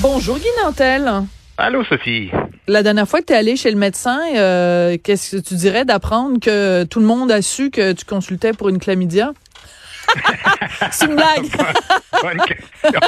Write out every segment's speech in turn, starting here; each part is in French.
Bonjour Guy Nantel. Allô Sophie. La dernière fois que tu es allé chez le médecin, euh, qu'est-ce que tu dirais d'apprendre que tout le monde a su que tu consultais pour une chlamydia? c'est une blague. Bonne question.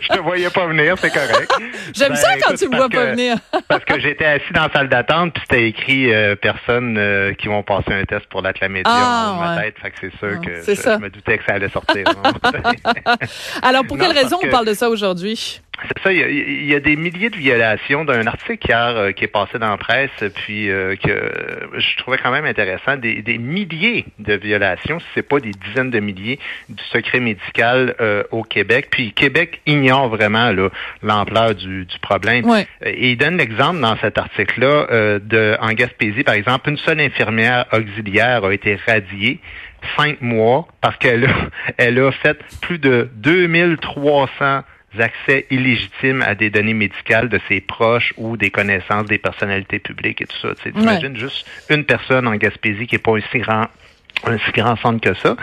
Je te voyais pas venir, c'est correct. J'aime ça ben, quand tu me vois pas venir. parce que j'étais assis dans la salle d'attente, puis c'était écrit euh, personnes euh, qui vont passer un test pour la chlamydia ah, dans ma tête. Fait que c'est sûr ah, que je, me doutais que ça allait sortir. Alors, pour quelle raison on parle de ça aujourd'hui? C'est ça, il y, a, des milliers de violations d'un article hier euh, qui est passé dans la presse, puis que je trouvais quand même intéressant, des, des milliers de violations, si c'est pas des dizaines de milliers, du secret médical au Québec. Puis Québec ignore vraiment l'ampleur du, du, problème. Et il donne l'exemple dans cet article-là euh, de en Gaspésie, par exemple, une seule infirmière auxiliaire a été radiée cinq mois parce qu'elle a, elle a fait plus de 2300 accès illégitimes à des données médicales de ses proches ou des connaissances des personnalités publiques et tout ça. Tu imagines juste une personne en Gaspésie qui n'est pas aussi grand un si grand centre que ça.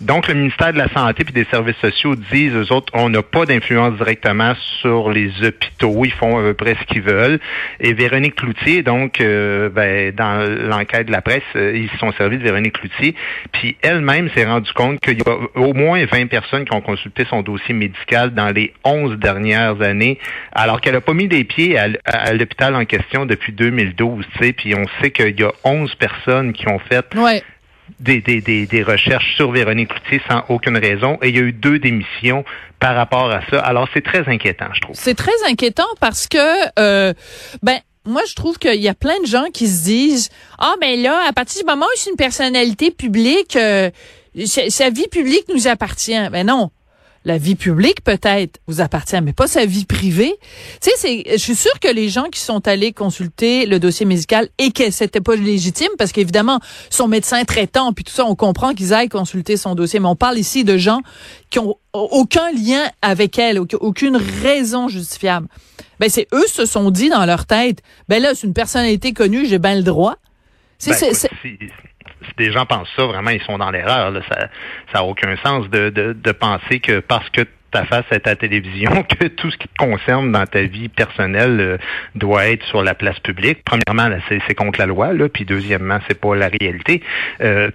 Donc, le ministère de la Santé et des Services sociaux disent, eux autres, on n'a pas d'influence directement sur les hôpitaux. Ils font à peu près ce qu'ils veulent. Et Véronique Cloutier, donc, euh, ben, dans l'enquête de la presse, euh, ils se sont servis de Véronique Cloutier. Puis elle-même s'est rendue compte qu'il y a au moins 20 personnes qui ont consulté son dossier médical dans les 11 dernières années, alors qu'elle n'a pas mis les pieds à, l'hôpital en question depuis 2012. Puis on sait qu'il y a 11 personnes qui ont fait des, des, des, recherches sur Véronique Cloutier sans aucune raison et il y a eu deux démissions par rapport à ça. Alors c'est très inquiétant, je trouve. C'est très inquiétant parce que euh, ben moi, je trouve qu'il y a plein de gens qui se disent ah ben là, à partir du moment où c'est une personnalité publique, euh, sa vie publique nous appartient. Ben non, la vie publique peut-être vous appartient, mais pas sa vie privée. Tu sais, c'est, je suis sûre que les gens qui sont allés consulter le dossier médical et que c'était pas légitime, parce qu'évidemment, son médecin traitant, puis tout ça, on comprend qu'ils aillent consulter son dossier, mais on parle ici de gens qui ont aucun lien avec elle, aucune raison justifiable. Ben, c'est eux se sont dit dans leur tête, ben là, c'est une personnalité connue, j'ai bien le droit. Ben, c'est, si des gens pensent ça, vraiment, ils sont dans l'erreur. Ça n'a aucun sens de, de, penser que parce que ta face est à télévision, que tout ce qui te concerne dans ta vie personnelle euh, doit être sur la place publique. Premièrement, c'est contre la loi, là, puis deuxièmement, c'est pas la réalité. Euh,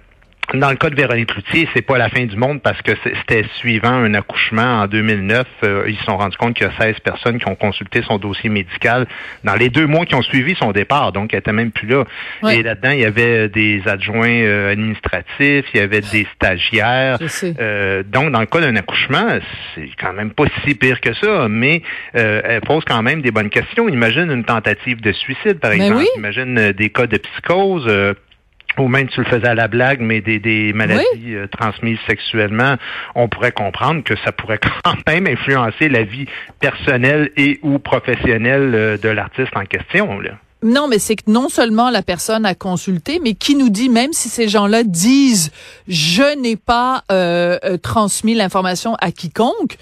dans le cas de Véronique Cloutier, c'est pas la fin du monde parce que c'était suivant un accouchement en 2009. Euh, ils se sont rendus compte qu'il y a 16 personnes qui ont consulté son dossier médical dans les deux mois qui ont suivi son départ. Donc, elle était même plus là. Et là-dedans, il y avait des adjoints euh, administratifs, il y avait des stagiaires. Euh, donc, dans le cas d'un accouchement, c'est quand même pas si pire que ça, mais elle pose quand même des bonnes questions. Imagine une tentative de suicide, par ben exemple. Imagine des cas de psychose ou même tu le faisais à la blague, mais des, des maladies euh, transmises sexuellement, on pourrait comprendre que ça pourrait quand même influencer la vie personnelle et ou professionnelle euh, de l'artiste en question. Là. Non, mais c'est que non seulement la personne a consulté, mais qui nous dit, même si ces gens-là disent, je n'ai pas euh, transmis l'information à quiconque,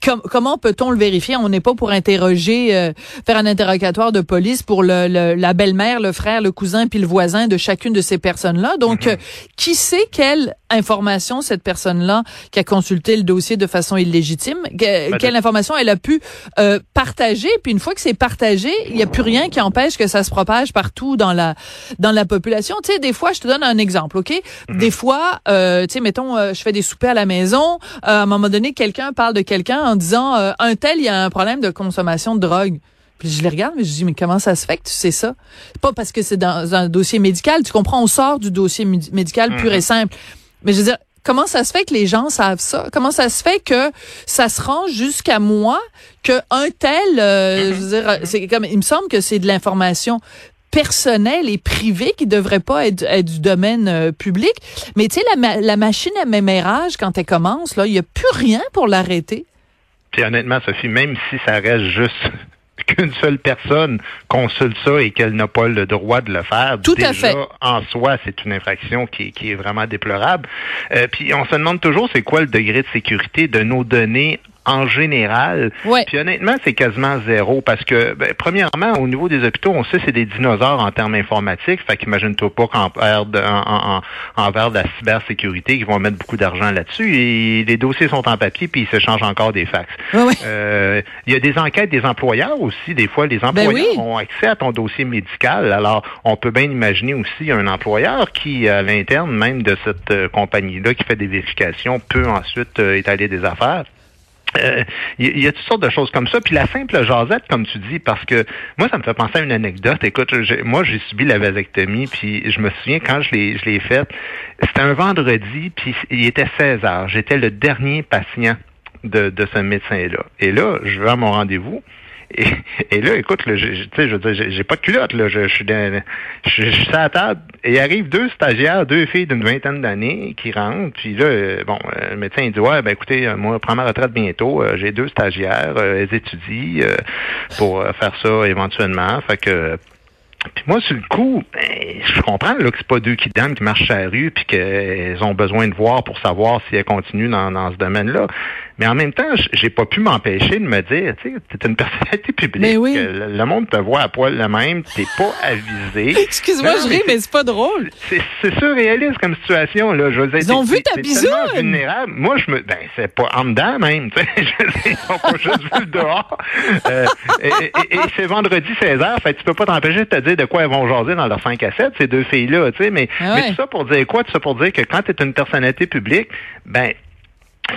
comment peut-on le vérifier? On n'est pas pour interroger, euh, faire un interrogatoire de police pour le, la belle-mère, le frère, le cousin, puis le voisin de chacune de ces personnes-là. Donc, mhm. euh, qui sait quelle information cette personne-là qui a consulté le dossier de façon illégitime, quelle information elle a pu euh, partager? Puis une fois que c'est partagé, il n'y a plus rien qui empêche que ça se propage partout dans la dans la population. Tu sais, des fois, je te donne un exemple, ok? Mhm. Des fois, tu sais, mettons, je fais des soupers à la maison. à un moment donné, quelqu'un parle de quelqu'un en disant euh, un tel, il y a un problème de consommation de drogue. Puis je les regarde, mais je dis, mais comment ça se fait que tu sais ça? Pas parce que c'est dans un dossier médical, tu comprends, on sort du dossier médical pur et mhm. simple. Mais je veux dire, comment ça se fait que les gens savent ça? Comment ça se fait que ça se rend jusqu'à moi que un tel, euh, je veux dire, c'est comme, il me semble que c'est de l'information personnelle et privée qui devrait pas être, du domaine euh, public. Mais tu sais, la, la machine à mémérage, quand elle commence, là, il n'y a plus rien pour l'arrêter. Puis honnêtement, Sophie, même si ça reste juste qu'une seule personne consulte ça et qu'elle n'a pas le droit de le faire, Tout déjà, à fait. en soi, c'est une infraction qui, est vraiment déplorable. Euh, puis on se demande toujours c'est quoi le degré de sécurité de nos données en général. Puis honnêtement, c'est quasiment zéro parce que, ben, premièrement, au niveau des hôpitaux, on sait que c'est des dinosaures en termes informatiques. Fait qu'imagine-toi pas qu'en en, en, de la cybersécurité, qu'ils vont mettre beaucoup d'argent là-dessus. Et les dossiers sont en papier puis ils s'échangent encore des fax. Euh, il y a des enquêtes des employeurs aussi. Des fois, les ben employeurs ont accès à ton dossier médical. Alors, on peut bien imaginer aussi un employeur qui, à l'interne même de cette euh, compagnie-là, qui fait des vérifications, peut ensuite euh, étaler des affaires. Il y, a toutes sortes de choses comme ça. Puis la simple jasette, comme tu dis, parce que moi, ça me fait penser à une anecdote. Écoute, moi, j'ai subi la vasectomie, puis je me souviens quand je l'ai, je l'ai faite, c'était un vendredi, puis il était 16 heures. J'étais le dernier patient de, de ce médecin-là. Et là, je vais à mon rendez-vous. Et, là, écoute, là, je, je j'ai pas de culotte, là. Je, suis je, suis à la table et il arrive deux stagiaires, deux filles d'une vingtaine d'années qui rentrent. Puis là, euh, bon, euh, le médecin il dit Ouais, ben écoutez, euh, moi, je prends ma retraite bientôt. J'ai deux stagiaires, elles étudient pour faire ça éventuellement. Fait que puis moi, sur le coup, ben, je comprends là, que c'est pas deux qui dames qui marchent à la rue puis qu'elles ont besoin de voir pour savoir si elles continuent dans, dans ce domaine-là. Mais en même temps, j'ai pas pu m'empêcher de me dire, tu sais, t'es une personnalité publique. Mais oui. le, monde te voit à poil le même, t'es pas avisé. Excuse-moi, je ris, mais c'est pas drôle. C'est surréaliste comme situation, là. Je veux dire, Ils ont vu ta bisoune. vulnérable. Moi, je me, ben, c'est pas en dedans même, tu sais. Ils ont pas juste vu le dehors. Euh, et, et, c'est vendredi 16h, fait tu peux pas t'empêcher de te dire de quoi elles vont jaser dans leurs 5 à 7, ces deux filles-là, tu sais. Mais, ah mais tout ça pour dire quoi? Tout ça pour dire que quand tu es une personnalité publique, ben,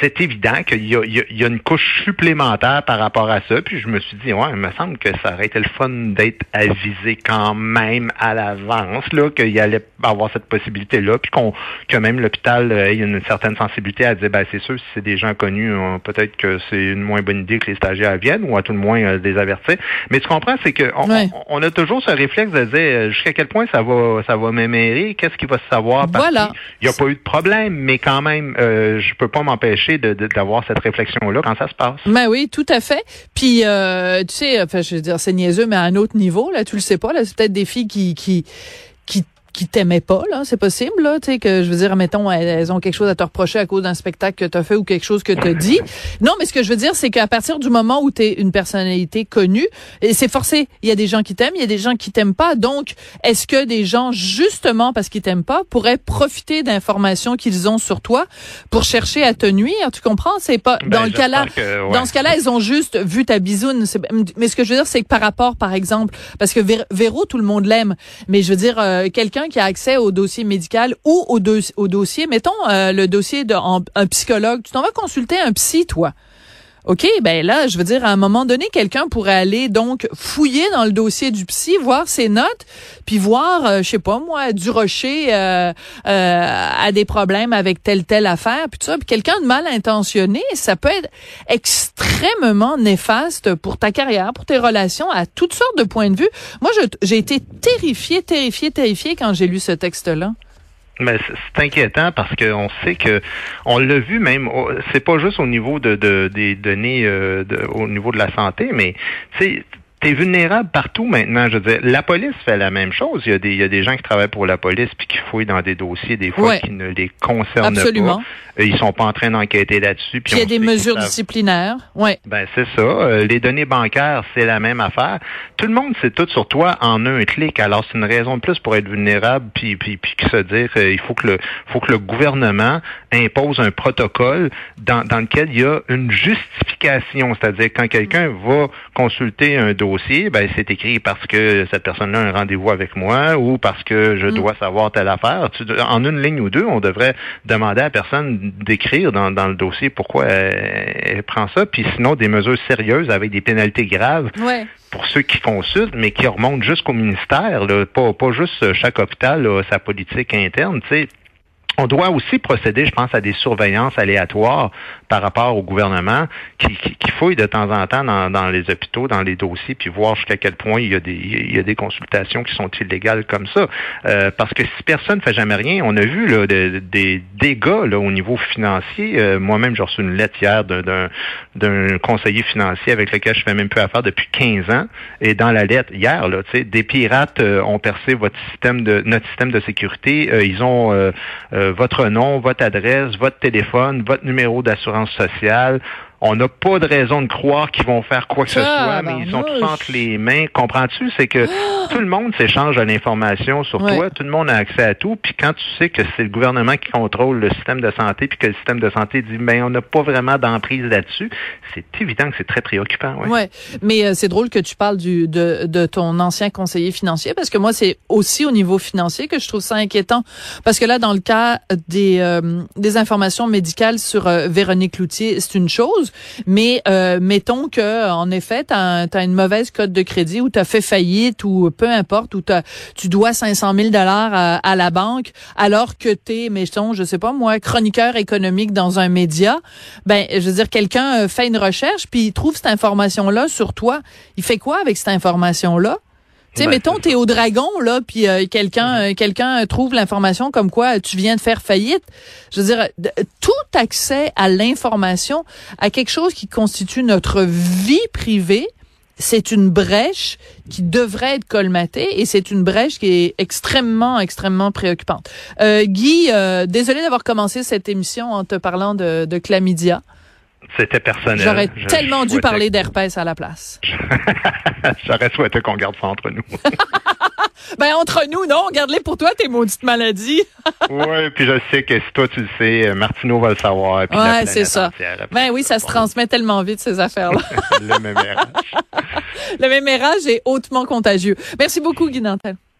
c'est évident qu'il y, y, a une couche supplémentaire par rapport à ça. Puis je me suis dit, ouais, il me semble que ça aurait été le fun d'être avisé quand même à l'avance, là, qu'il y allait avoir cette possibilité-là, puis qu'on que même l'hôpital ait une certaine sensibilité à dire, ben c'est sûr, si c'est des gens connus, euh, peut-être que c'est une moins bonne idée que les stagiaires viennent, ou à tout le moins euh, des avertir. Mais tu comprends, c'est que on, a toujours ce réflexe de dire euh, jusqu'à quel point ça va ça va m'émérer, qu'est-ce qui va se savoir? Voilà. Il n'y a pas eu de problème, mais quand même, euh, je peux pas m'empêcher d'avoir cette réflexion-là quand ça se passe. Ben oui, tout à fait. Puis, euh, tu sais, enfin, je veux dire, c'est niaiseux, mais à un autre niveau, là, tu le sais pas, là, c'est peut-être des filles qui, qui, qui t'aimaient pas, là, c'est possible, là, tu sais, que je veux dire, mettons, elles, ont quelque chose à te reprocher à cause d'un spectacle que tu as fait ou quelque chose que tu dit. Non, mais ce que je veux dire, c'est qu'à partir du moment où tu es une personnalité connue, et c'est forcé, il y a des gens qui t'aiment, il y a des gens qui t'aiment pas. Donc, est-ce que des gens, justement parce qu'ils t'aiment pas, pourraient profiter d'informations qu'ils ont sur toi pour chercher à te nuire? Tu comprends? C'est pas, ben, dans le cas-là, dans ce cas-là, ils ont juste vu ta bisoune. Mais ce que je veux dire, c'est que par rapport, par exemple, parce que Véro, tout le monde l'aime, mais je veux dire, euh, quelqu'un qui a accès au dossier médical ou au, dossier, mettons euh, le dossier d'un psychologue, tu t'en vas consulter un psy, toi. OK, ben là, je veux dire, à un moment donné, quelqu'un pourrait aller donc fouiller dans le dossier du psy, voir ses notes, puis voir, euh, je sais pas moi, du rocher euh, a des problèmes avec telle telle affaire, puis tout ça. Puis quelqu'un de mal intentionné, ça peut être extrêmement néfaste pour ta carrière, pour tes relations, à toutes sortes de points de vue. Moi, j'ai été terrifiée, terrifiée, terrifiée quand j'ai lu ce texte-là. Mais c'est inquiétant parce qu'on sait que on l'a vu même. C'est pas juste au niveau de, des données euh, au niveau de la santé, mais tu es vulnérable partout maintenant. Je veux dire, la police fait la même chose. Il y a des, il y a des gens qui travaillent pour la police puis qui fouillent dans des dossiers des fois qui ne les concernent Absolument. pas. Euh, ils sont pas en train d'enquêter là-dessus. Puis il y a des mesures disciplinaires. Ouais. Ben c'est ça. Euh, les données bancaires, c'est la même affaire. Tout le monde sait tout sur toi en un clic. Alors c'est une raison de plus pour être vulnérable puis puis puis se dire qu'il faut que le faut que le gouvernement impose un protocole dans, dans lequel il y a une justification, c'est-à-dire quand quelqu'un va consulter un dossier, ben c'est écrit parce que cette personne-là a un rendez-vous avec moi ou parce que je mm. dois savoir telle affaire. en une ligne ou deux, on devrait demander à la personne d'écrire dans, dans, le dossier pourquoi elle, prend ça, puis sinon des mesures sérieuses avec des pénalités graves pour ceux qui consultent, mais qui remontent jusqu'au ministère, là, pas, pas juste chaque hôpital sa politique interne. Tu sais, on doit aussi procéder, je pense, à des surveillances aléatoires par rapport au gouvernement qui, qui, fouille de temps en temps dans, les hôpitaux, dans les dossiers, puis voir jusqu'à quel point il y a des, il y a des consultations qui sont illégales comme ça. Euh, parce que si personne ne fait jamais rien, on a vu là, des dégâts là, au niveau financier. Euh, moi-même, j'ai reçu une lettre hier d'un conseiller financier avec lequel je fais même plus affaire depuis 15 ans. Et dans la lettre, hier, là, des pirates euh, ont percé votre système de notre système de sécurité. ils ont votre nom, votre adresse, votre téléphone, votre numéro d'assurance sociale On n'a pas de raison de croire qu'ils vont faire quoi que ce soit, mais ils sont tous entre les mains. Comprends-tu? C'est que tout le monde s'échange de l'information sur toi, tout le monde a accès à tout, puis quand tu sais que c'est le gouvernement qui contrôle le système de santé, puis que le système de santé dit, ben on n'a pas vraiment d'emprise là-dessus, c'est évident que c'est très préoccupant. Ouais. ouais. Mais euh, c'est drôle que tu parles du, de, de ton ancien conseiller financier, parce que moi, c'est aussi au niveau financier que je trouve ça inquiétant, parce que là, dans le cas des, euh, des informations médicales sur euh, Véronique Loutier, c'est une chose, mais mettons que en effet, tu as, une mauvaise cote de crédit ou tu as fait faillite ou peu importe, ou tu dois 500 000 dollars à, la banque, alors que tu es, mettons, je sais pas moi, chroniqueur économique dans un média, ben, je veux dire, quelqu'un fait une recherche puis il trouve cette information-là sur toi. Il fait quoi avec cette information-là? Tu sais, ben, mettons, t'es au dragon, là, puis euh, quelqu'un euh, quelqu'un trouve l'information comme quoi tu viens de faire faillite. Je veux dire, tout accès à l'information, à quelque chose qui constitue notre vie privée, c'est une brèche qui devrait être colmatée et c'est une brèche qui est extrêmement, extrêmement préoccupante. Euh, Guy, euh, désolé d'avoir commencé cette émission en te parlant de, de chlamydia. C'était personnel. J'aurais tellement dû parler d'herpès à la place. J'aurais souhaité qu'on garde ça entre nous. ben, entre nous, non, garde-les pour toi, tes maudites maladies. oui, puis je sais que si toi tu le sais, euh, Martineau va le savoir. Oui, c'est ça. Ben oui, ça se transmet tellement vite, ces affaires-là. le mémérage. le mémérage est hautement contagieux. Merci beaucoup, Guy Nantel.